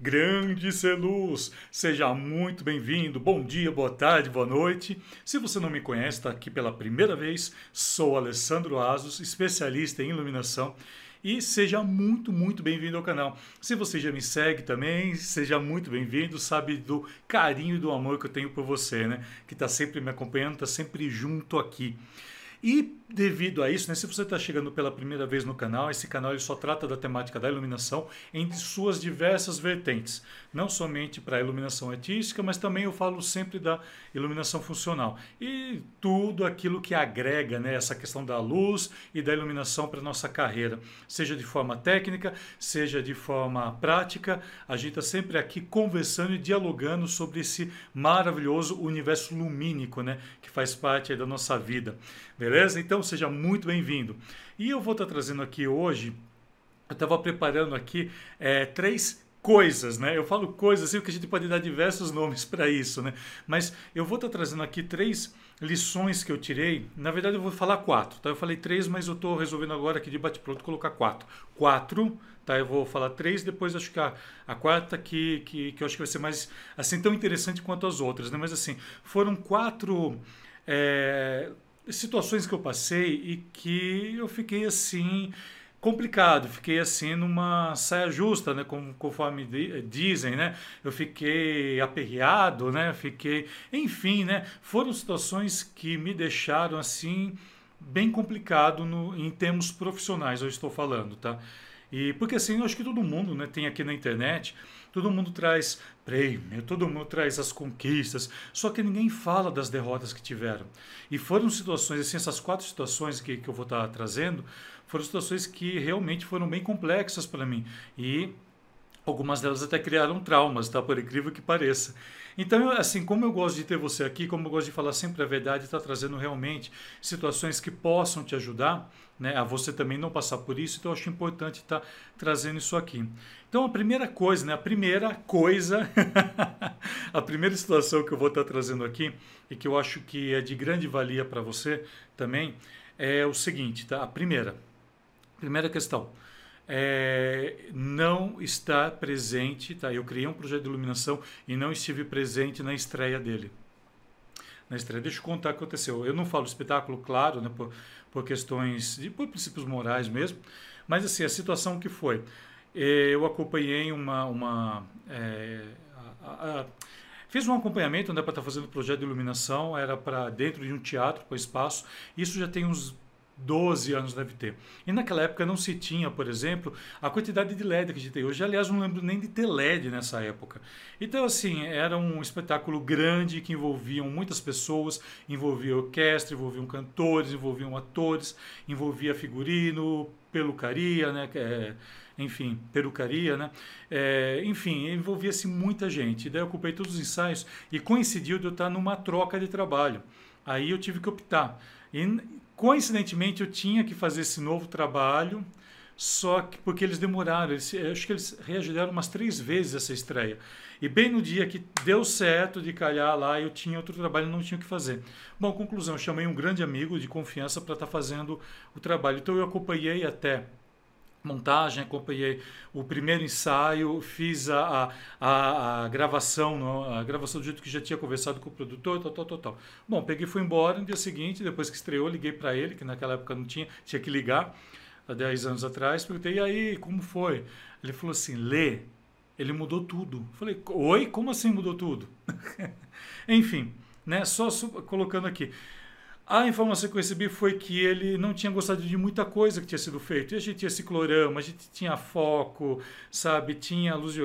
Grande Celuz, seja muito bem-vindo. Bom dia, boa tarde, boa noite. Se você não me conhece, está aqui pela primeira vez, sou Alessandro Asos, especialista em iluminação. E seja muito, muito bem-vindo ao canal. Se você já me segue também, seja muito bem-vindo. Sabe do carinho e do amor que eu tenho por você, né? Que está sempre me acompanhando, está sempre junto aqui. E devido a isso, né, se você está chegando pela primeira vez no canal, esse canal ele só trata da temática da iluminação em suas diversas vertentes. Não somente para a iluminação artística, mas também eu falo sempre da iluminação funcional. E tudo aquilo que agrega né, essa questão da luz e da iluminação para a nossa carreira. Seja de forma técnica, seja de forma prática. A gente está sempre aqui conversando e dialogando sobre esse maravilhoso universo lumínico né, que faz parte da nossa vida. Beleza? Então seja muito bem-vindo. E eu vou estar trazendo aqui hoje, eu estava preparando aqui é, três coisas, né? Eu falo coisas assim, porque a gente pode dar diversos nomes para isso, né? Mas eu vou estar trazendo aqui três lições que eu tirei. Na verdade, eu vou falar quatro, tá? Eu falei três, mas eu estou resolvendo agora aqui de bate-pronto colocar quatro. Quatro, tá? Eu vou falar três, depois acho que a, a quarta que, que, que eu acho que vai ser mais, assim, tão interessante quanto as outras, né? Mas, assim, foram quatro... É, situações que eu passei e que eu fiquei assim complicado, fiquei assim numa saia justa, né, conforme dizem, né, eu fiquei aperreado, né, fiquei, enfim, né, foram situações que me deixaram assim bem complicado no, em termos profissionais, eu estou falando, tá? E porque assim, eu acho que todo mundo, né, tem aqui na internet Todo mundo traz prêmio, todo mundo traz as conquistas, só que ninguém fala das derrotas que tiveram. E foram situações, assim, essas quatro situações que, que eu vou estar trazendo, foram situações que realmente foram bem complexas para mim. E algumas delas até criaram traumas, tá? Por incrível que pareça. Então, assim, como eu gosto de ter você aqui, como eu gosto de falar sempre a verdade, está trazendo realmente situações que possam te ajudar, né, a você também não passar por isso, então eu acho importante estar tá trazendo isso aqui. Então a primeira coisa, né, a primeira coisa, a primeira situação que eu vou estar trazendo aqui e que eu acho que é de grande valia para você também é o seguinte, tá? A primeira, primeira questão, é, não estar presente, tá? Eu criei um projeto de iluminação e não estive presente na estreia dele. Na estreia, deixa eu contar o que aconteceu. Eu não falo espetáculo, claro, né? Por, por questões, de, por princípios morais mesmo. Mas assim, a situação que foi, eu acompanhei uma, uma é, a, a, Fiz um acompanhamento né, para estar fazendo projeto de iluminação, era para dentro de um teatro, com espaço. Isso já tem uns 12 anos deve ter. E naquela época não se tinha, por exemplo, a quantidade de LED que a gente tem hoje. Aliás, não lembro nem de ter LED nessa época. Então, assim, era um espetáculo grande que envolvia muitas pessoas, envolvia orquestra, envolvia cantores, envolvia atores, envolvia figurino, pelucaria, né? É, enfim, perucaria, né? É, enfim, envolvia-se muita gente. Daí eu ocupei todos os ensaios e coincidiu de eu estar numa troca de trabalho. Aí eu tive que optar. E Coincidentemente, eu tinha que fazer esse novo trabalho, só que porque eles demoraram, eles, acho que eles reagendaram umas três vezes essa estreia. E bem no dia que deu certo de calhar lá, eu tinha outro trabalho e não tinha o que fazer. Bom, conclusão, chamei um grande amigo de confiança para estar tá fazendo o trabalho. Então eu acompanhei até montagem, acompanhei o primeiro ensaio, fiz a, a, a, gravação, a gravação do jeito que já tinha conversado com o produtor, tal, tal, tal, tal. Bom, peguei fui embora no dia seguinte, depois que estreou, liguei para ele, que naquela época não tinha, tinha que ligar, há 10 anos atrás, perguntei, e aí, como foi? Ele falou assim, lê, ele mudou tudo. Falei, oi, como assim mudou tudo? Enfim, né, só colocando aqui. A informação que eu recebi foi que ele não tinha gostado de muita coisa que tinha sido feito. E a gente tinha ciclorama, a gente tinha foco, sabe? Tinha luz de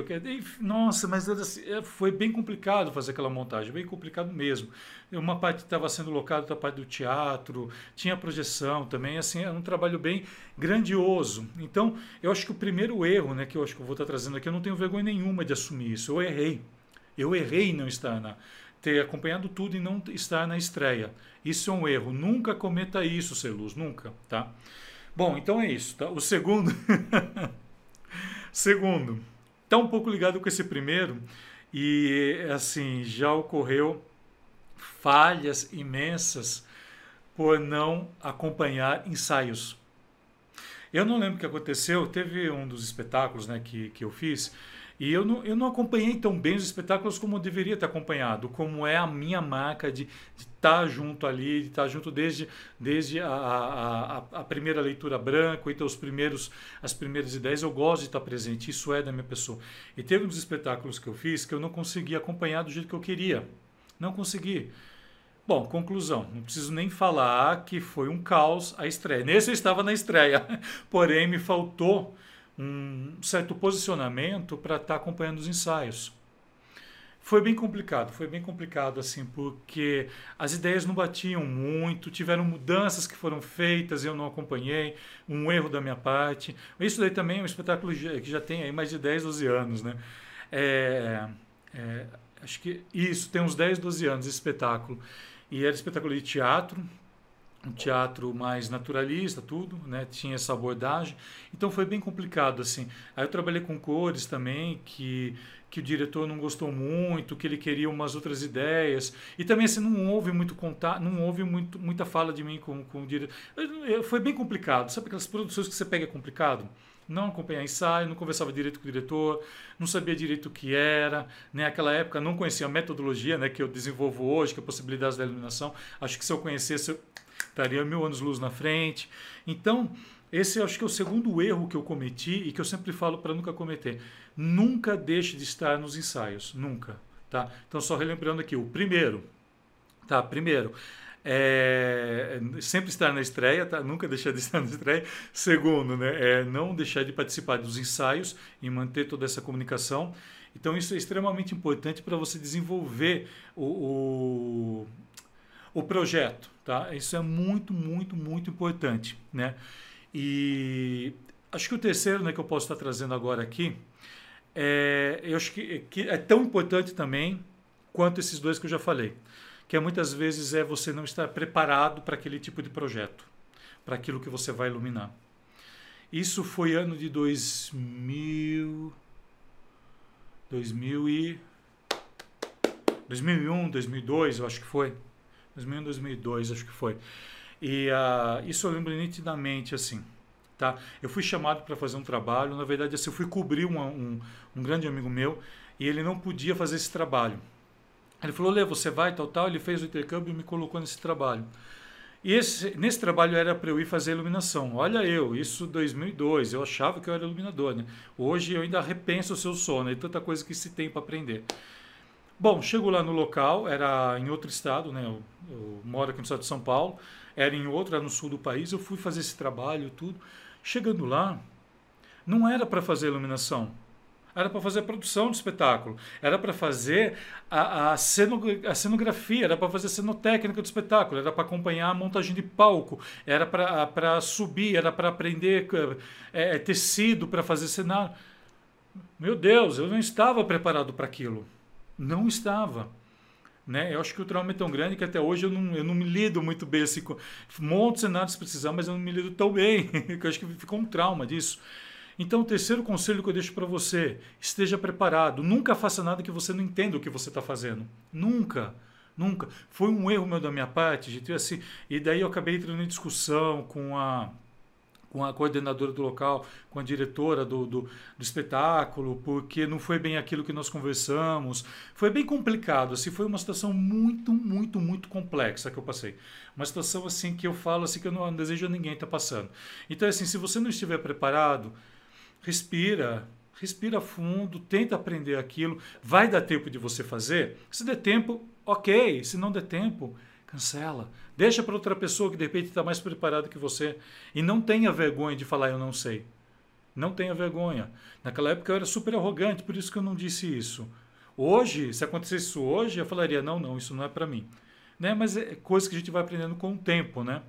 Nossa, mas assim, é, foi bem complicado fazer aquela montagem, bem complicado mesmo. Uma parte estava sendo locada, outra parte do teatro, tinha projeção também, assim, era um trabalho bem grandioso. Então, eu acho que o primeiro erro, né, que eu acho que eu vou estar trazendo aqui, eu não tenho vergonha nenhuma de assumir isso. Eu errei. Eu errei não estar na ter acompanhado tudo e não estar na estreia. Isso é um erro. Nunca cometa isso, Celuz, nunca, tá? Bom, então é isso, tá? O segundo segundo, tá um pouco ligado com esse primeiro e assim, já ocorreu falhas imensas por não acompanhar ensaios. Eu não lembro o que aconteceu, teve um dos espetáculos né, que, que eu fiz, E eu não, eu não acompanhei tão bem os espetáculos como eu deveria ter acompanhado, como é a minha marca de estar tá junto ali, de estar tá junto desde, desde a, a, a, primeira leitura branca, então os primeiros, as primeiras ideias, eu gosto de estar tá presente, isso é da minha pessoa. E teve uns espetáculos que eu fiz que eu não consegui acompanhar do jeito que eu queria. Não consegui. Bom, conclusão, não preciso nem falar que foi um caos a estreia. Nesse eu estava na estreia, porém me faltou um certo posicionamento para estar tá acompanhando os ensaios. Foi bem complicado, foi bem complicado assim, porque as ideias não batiam muito, tiveram mudanças que foram feitas, eu não acompanhei, um erro da minha parte. Isso daí também é um espetáculo que já tem aí mais de 10, 12 anos, né? É, é, acho que isso, tem uns 10, 12 anos esse espetáculo. E era espetáculo de teatro, um teatro mais naturalista, tudo, né? Tinha essa abordagem. Então foi bem complicado assim. Aí eu trabalhei com cores também, que que o diretor não gostou muito, que ele queria umas outras ideias. E também assim não houve muito contato, não houve muito, muita fala de mim com, com o diretor. Foi bem complicado. Sabe aquelas produções que você pega é complicado? não acompanhar ensaio, não conversava direito com o diretor, não sabia direito o que era, né? Naquela época não conhecia a metodologia, né, que eu desenvolvo hoje, que é a possibilidade da iluminação. Acho que se eu conhecesse estaria mil anos luz na frente. Então, esse acho que é o segundo erro que eu cometi e que eu sempre falo para nunca cometer. Nunca deixe de estar nos ensaios, nunca, tá? Então só relembrando aqui, o primeiro, tá? Primeiro, é, sempre estar na estreia, tá? nunca deixar de estar na estreia. Segundo, né, é não deixar de participar dos ensaios e manter toda essa comunicação. Então, isso é extremamente importante para você desenvolver o, o, o, projeto. Tá? Isso é muito, muito, muito importante. Né? E acho que o terceiro né, que eu posso estar trazendo agora aqui, é, eu acho que, que é tão importante também quanto esses dois que eu já falei que muitas vezes é você não estar preparado para aquele tipo de projeto, para aquilo que você vai iluminar. Isso foi ano de 2000, 2000 e 2001, 2002, eu acho que foi. 2001, 2002, acho que foi. E uh, isso eu lembro nitidamente assim. Tá? Eu fui chamado para fazer um trabalho, na verdade, assim, eu fui cobrir uma, um, um grande amigo meu e ele não podia fazer esse trabalho. Ele falou, Lê, você vai, tal, tal. Ele fez o intercâmbio e me colocou nesse trabalho. E esse, nesse trabalho era para eu ir fazer iluminação. Olha eu, isso 2002, eu achava que eu era iluminador. Né? Hoje eu ainda repenso o seu sono e tanta coisa que se tem para aprender. Bom, chego lá no local, era em outro estado, né? Eu, eu, moro aqui no estado de São Paulo, era em outro, era no sul do país. Eu fui fazer esse trabalho, tudo. Chegando lá, não era para fazer iluminação era para fazer a produção do espetáculo, era para fazer a, a, cenografia, era para fazer a cenotécnica do espetáculo, era para acompanhar a montagem de palco, era para subir, era para aprender é, tecido para fazer cenário. Meu Deus, eu não estava preparado para aquilo. Não estava. Né? Eu acho que o trauma é tão grande que até hoje eu não, eu não me lido muito bem assim. Monto cenários se precisar, mas eu não me lido tão bem. eu acho que ficou um trauma disso. Então, o terceiro conselho que eu deixo para você: esteja preparado. Nunca faça nada que você não entenda o que você está fazendo. Nunca. Nunca. Foi um erro meu da minha parte, gente. Assim, e daí eu acabei entrando em discussão com a, com a coordenadora do local, com a diretora do, do, do, espetáculo, porque não foi bem aquilo que nós conversamos. Foi bem complicado, assim, foi uma situação muito, muito, muito complexa que eu passei. Uma situação assim que eu falo assim que eu não desejo a ninguém estar tá passando. Então, assim, se você não estiver preparado, respira, respira fundo, tenta aprender aquilo. Vai dar tempo de você fazer? Se der tempo, ok. Se não der tempo, cancela. Deixa para outra pessoa que de repente está mais preparada que você. E não tenha vergonha de falar eu não sei. Não tenha vergonha. Naquela época eu era super arrogante, por isso que eu não disse isso. Hoje, se acontecesse isso hoje, eu falaria não, não, isso não é para mim. Né? Mas é coisa que a gente vai aprendendo com o tempo, né?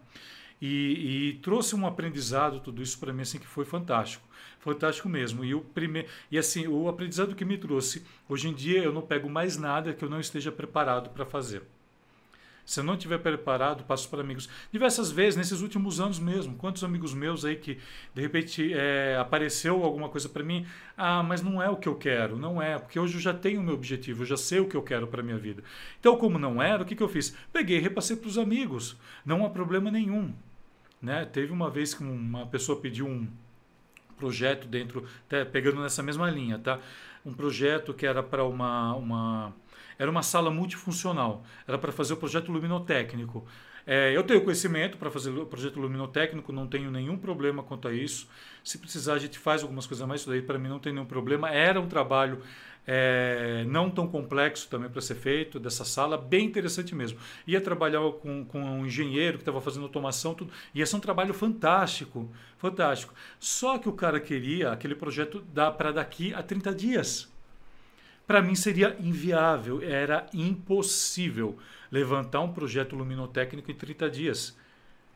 E, e trouxe um aprendizado tudo isso para mim assim que foi fantástico fantástico mesmo. E o primeiro e assim, o aprendizado que me trouxe, hoje em dia eu não pego mais nada que eu não esteja preparado para fazer. Se eu não estiver preparado, passo para amigos. Diversas vezes, nesses últimos anos mesmo, quantos amigos meus aí que de repente é, apareceu alguma coisa para mim, ah, mas não é o que eu quero, não é, porque hoje eu já tenho o meu objetivo, eu já sei o que eu quero para minha vida. Então, como não era, o que, que eu fiz? Peguei e repassei para os amigos, não há problema nenhum. Né? Teve uma vez que uma pessoa pediu um, projeto dentro, tá, pegando nessa mesma linha, tá? um projeto que era para uma, uma era uma sala multifuncional, era para fazer o projeto luminotécnico. É, eu tenho conhecimento para fazer o projeto luminotécnico, não tenho nenhum problema quanto a isso. Se precisar, a gente faz algumas coisas mais, isso daí para mim não tem nenhum problema. Era um trabalho é, não tão complexo também para ser feito, dessa sala, bem interessante mesmo. Ia trabalhar com, com um engenheiro que estava fazendo automação, tudo. Ia ser um trabalho fantástico, fantástico. Só que o cara queria aquele projeto para daqui a 30 dias. Para mim seria inviável, era impossível levantar um projeto luminotécnico em 30 dias.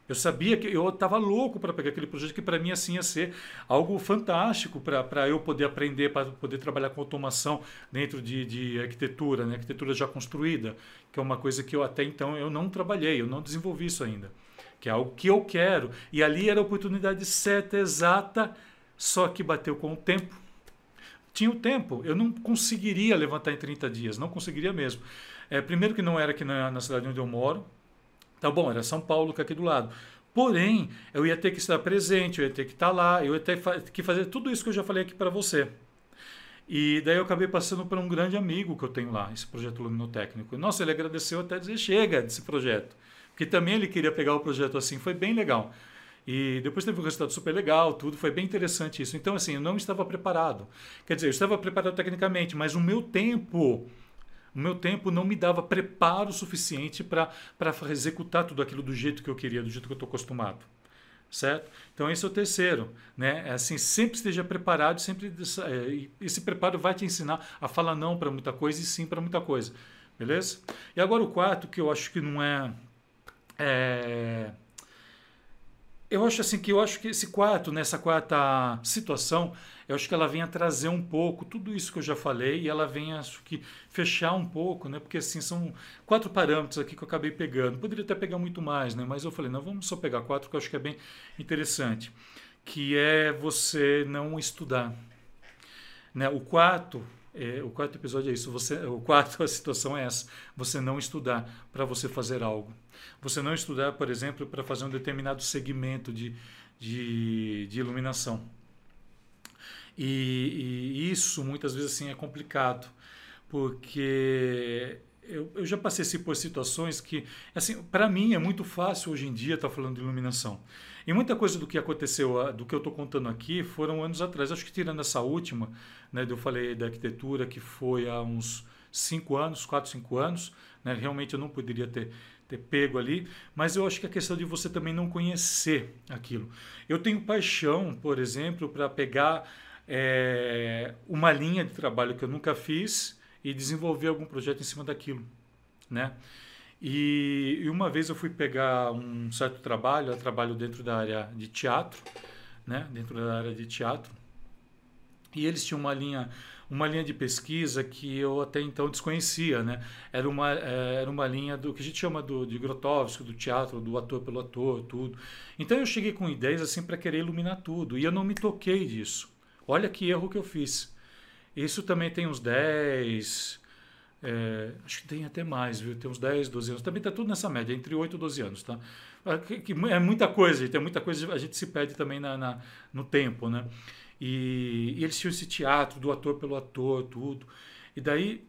Eu sabia que eu estava louco para pegar aquele projeto que para mim assim ia ser algo fantástico para eu poder aprender, para poder trabalhar com automação dentro de, de arquitetura, né? arquitetura já construída, que é uma coisa que eu até então eu não trabalhei, eu não desenvolvi isso ainda, que é algo que eu quero. E ali era a oportunidade certa, exata, só que bateu com o tempo. Tinha o tempo, eu não conseguiria levantar em 30 dias, não conseguiria mesmo. É, primeiro que não era aqui na, na cidade onde eu moro, tá bom, era São Paulo que é aqui do lado. Porém, eu ia ter que estar presente, eu ia ter que estar lá, eu ia ter que fazer tudo isso que eu já falei aqui para você. E daí eu acabei passando por um grande amigo que eu tenho lá, esse projeto luminotécnico. Nossa, ele agradeceu até dizer chega desse projeto. Porque também ele queria pegar o projeto assim, foi bem legal. E depois teve um resultado super legal, tudo, foi bem interessante isso. Então, assim, eu não estava preparado. Quer dizer, eu estava preparado tecnicamente, mas o meu tempo o meu tempo não me dava preparo suficiente para executar tudo aquilo do jeito que eu queria, do jeito que eu estou acostumado. Certo? Então, esse é o terceiro. Né? É assim, sempre esteja preparado, sempre é, esse preparo vai te ensinar a falar não para muita coisa e sim para muita coisa. Beleza? E agora o quarto, que eu acho que não é, é eu acho assim que eu acho que esse quarto, nessa quarta situação, eu acho que ela vem a trazer um pouco tudo isso que eu já falei e ela vem acho que fechar um pouco, né? Porque assim são quatro parâmetros aqui que eu acabei pegando. Poderia até pegar muito mais, né? Mas eu falei, não, vamos só pegar quatro que eu acho que é bem interessante, que é você não estudar, né? O quarto é, o quarto episódio é isso. Você, o quarto a situação é essa. Você não estudar para você fazer algo. Você não estudar, por exemplo, para fazer um determinado segmento de, de, de iluminação. E, e, isso muitas vezes assim é complicado, porque eu, eu já passei por situações que, assim, para mim é muito fácil hoje em dia estar tá falando de iluminação. E muita coisa do que aconteceu, do que eu estou contando aqui, foram anos atrás. Acho que tirando essa última, né, eu falei da arquitetura, que foi há uns cinco anos, quatro, cinco anos, né, realmente eu não poderia ter ter pego ali, mas eu acho que a questão de você também não conhecer aquilo. Eu tenho paixão, por exemplo, para pegar é, uma linha de trabalho que eu nunca fiz e desenvolver algum projeto em cima daquilo, né? E, e uma vez eu fui pegar um certo trabalho, eu trabalho dentro da área de teatro, né? Dentro da área de teatro, e eles tinham uma linha uma linha de pesquisa que eu até então desconhecia, né? Era uma, é, era uma linha do que a gente chama do, de Grotowski, do teatro, do ator pelo ator, tudo. Então eu cheguei com ideias assim para querer iluminar tudo e eu não me toquei disso. Olha que erro que eu fiz. Isso também tem uns 10, é, acho que tem até mais, viu? Tem uns 10, 12 anos. Também está tudo nessa média, entre 8 e 12 anos, tá? É, é muita coisa, tem muita coisa, a gente se perde também na, na no tempo, né? E, e, eles tinham esse teatro do ator pelo ator, tudo. E daí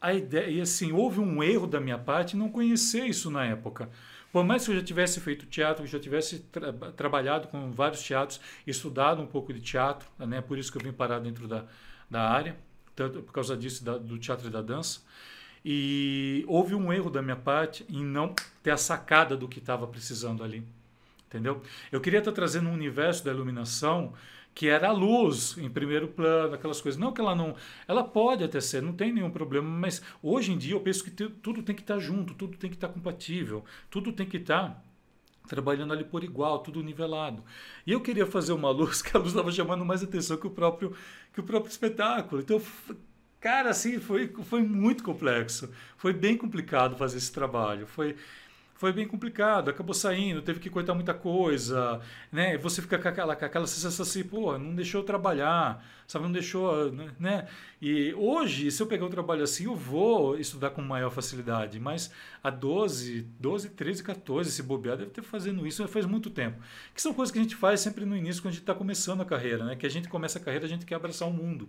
a ideia, e assim, houve um erro da minha parte não conhecer isso na época. Por mais que eu já tivesse feito teatro, que já tivesse tra trabalhado com vários teatros, estudado um pouco de teatro, né? Por isso que eu vim parar dentro da, da área, tanto por causa disso da, do teatro e da dança. E houve um erro da minha parte em não ter a sacada do que estava precisando ali. Entendeu? Eu queria estar trazendo um universo da iluminação que era a luz em primeiro plano, aquelas coisas. Não que ela não. Ela pode até ser, não tem nenhum problema, mas hoje em dia eu penso que tudo tem que estar junto, tudo tem que estar compatível, tudo tem que estar trabalhando ali por igual, tudo nivelado. E eu queria fazer uma luz que a luz estava chamando mais atenção que o próprio, que o próprio espetáculo. Então, cara, assim, foi, foi muito complexo. Foi bem complicado fazer esse trabalho. Foi foi bem complicado, acabou saindo, teve que cortar muita coisa, né? Você fica com aquela, com aquela sensação assim, pô, não deixou eu trabalhar, sabe? Não deixou, né? E hoje, se eu pegar um trabalho assim, eu vou estudar com maior facilidade, mas há 12, 12, 13, 14, se bobear, deve ter fazendo isso faz muito tempo. Que são coisas que a gente faz sempre no início, quando a gente está começando a carreira, né? Que a gente começa a carreira, a gente quer abraçar o mundo.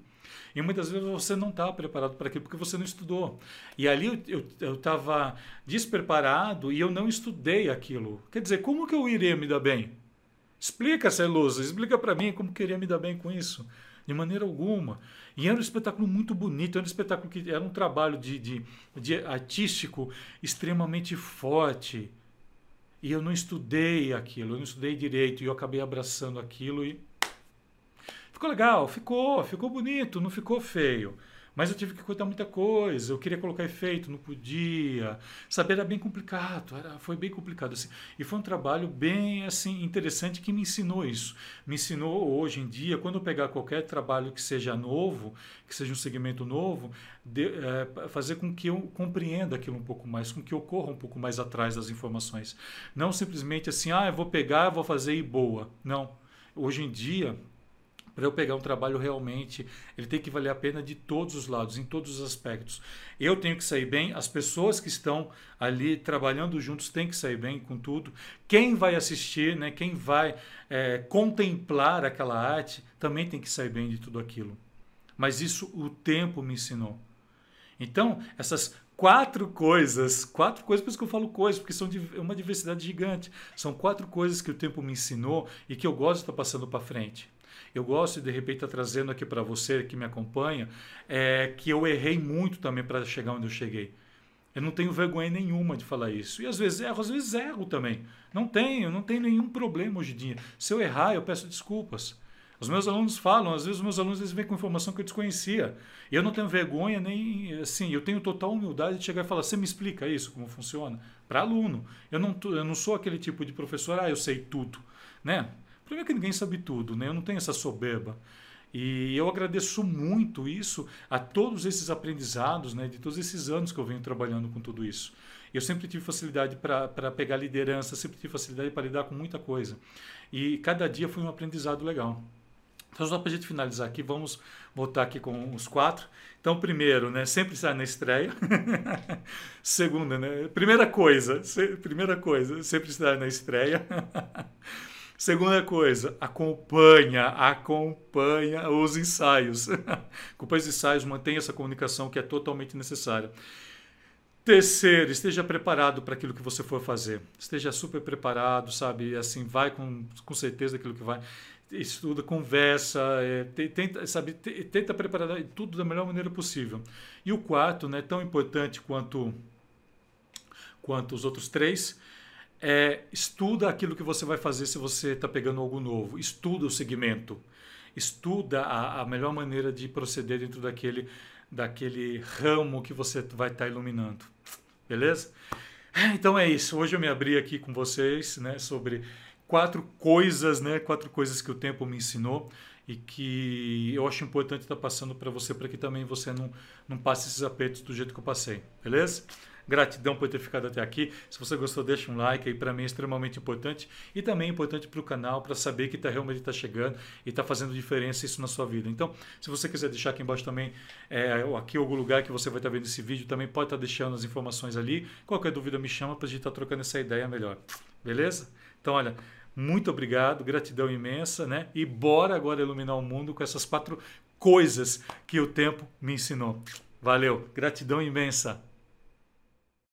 E muitas vezes você não está preparado para aquilo porque você não estudou. E ali eu estava despreparado e eu não estudei aquilo. Quer dizer, como que eu iria me dar bem? Explica, Celusa, explica para mim como queria me dar bem com isso. De maneira alguma. E era um espetáculo muito bonito, era um espetáculo que era um trabalho de, de, de artístico extremamente forte. E eu não estudei aquilo, eu não estudei direito, e eu acabei abraçando aquilo e Ficou legal, ficou, ficou bonito, não ficou feio. Mas eu tive que cortar muita coisa, eu queria colocar efeito, não podia. Saber era bem complicado, era, foi bem complicado assim. E foi um trabalho bem assim interessante que me ensinou isso. Me ensinou hoje em dia, quando eu pegar qualquer trabalho que seja novo, que seja um segmento novo, de, é, fazer com que eu compreenda aquilo um pouco mais, com que eu corra um pouco mais atrás das informações. Não simplesmente assim, ah, eu vou pegar, vou fazer e boa. Não. Hoje em dia, para eu pegar um trabalho realmente, ele tem que valer a pena de todos os lados, em todos os aspectos. Eu tenho que sair bem, as pessoas que estão ali trabalhando juntos têm que sair bem com tudo. Quem vai assistir, né, quem vai é, contemplar aquela arte, também tem que sair bem de tudo aquilo. Mas isso o tempo me ensinou. Então, essas quatro coisas, quatro coisas, por isso que eu falo coisas, porque são uma diversidade gigante. São quatro coisas que o tempo me ensinou e que eu gosto de estar passando para frente eu gosto de, de repente estar tá trazendo aqui para você que me acompanha, é que eu errei muito também para chegar onde eu cheguei. Eu não tenho vergonha nenhuma de falar isso. E às vezes erro, às vezes erro também. Não tenho, não tenho nenhum problema hoje em dia. Se eu errar, eu peço desculpas. Os meus alunos falam, às vezes os meus alunos eles vêm com informação que eu desconhecia. E eu não tenho vergonha nem assim, eu tenho total humildade de chegar e falar: "Você me explica isso como funciona?" Para aluno. Eu não eu não sou aquele tipo de professor, ah, eu sei tudo, né? Primeiro que ninguém sabe tudo, né? Eu não tenho essa soberba. E eu agradeço muito isso a todos esses aprendizados, né, de todos esses anos que eu venho trabalhando com tudo isso. Eu sempre tive facilidade para pegar liderança, sempre tive facilidade para lidar com muita coisa. E cada dia foi um aprendizado legal. Então, só para a gente finalizar aqui, vamos voltar aqui com os quatro. Então, primeiro, né, sempre estar na estreia. Segunda, né, primeira coisa, primeira coisa, sempre estar na estreia. Segunda coisa, acompanha, acompanha os ensaios. Acompanhe os ensaios, mantenha essa comunicação que é totalmente necessária. Terceiro, esteja preparado para aquilo que você for fazer. Esteja super preparado, sabe? Assim, vai com, com certeza aquilo que vai. Estuda, conversa, é, tenta, sabe, tenta preparar tudo da melhor maneira possível. E o quarto, né, tão importante quanto, quanto os outros três, é, estuda aquilo que você vai fazer se você está pegando algo novo. Estuda o segmento. Estuda a, a, melhor maneira de proceder dentro daquele, daquele ramo que você vai estar tá iluminando. Beleza? Então é isso. Hoje eu me abri aqui com vocês né, sobre quatro coisas, né, quatro coisas que o tempo me ensinou e que eu acho importante estar tá passando para você, para que também você não, não passe esses apertos do jeito que eu passei. Beleza? Gratidão por ter ficado até aqui. Se você gostou, deixa um like aí, para mim é extremamente importante. E também é importante para o canal, para saber que tá, realmente está chegando e está fazendo diferença isso na sua vida. Então, se você quiser deixar aqui embaixo também, é, aqui algum lugar que você vai estar tá vendo esse vídeo, também pode estar tá deixando as informações ali. Qualquer dúvida me chama para a gente estar tá trocando essa ideia melhor. Beleza? Então, olha, muito obrigado, gratidão imensa, né? E bora agora iluminar o mundo com essas quatro coisas que o tempo me ensinou. Valeu, gratidão imensa.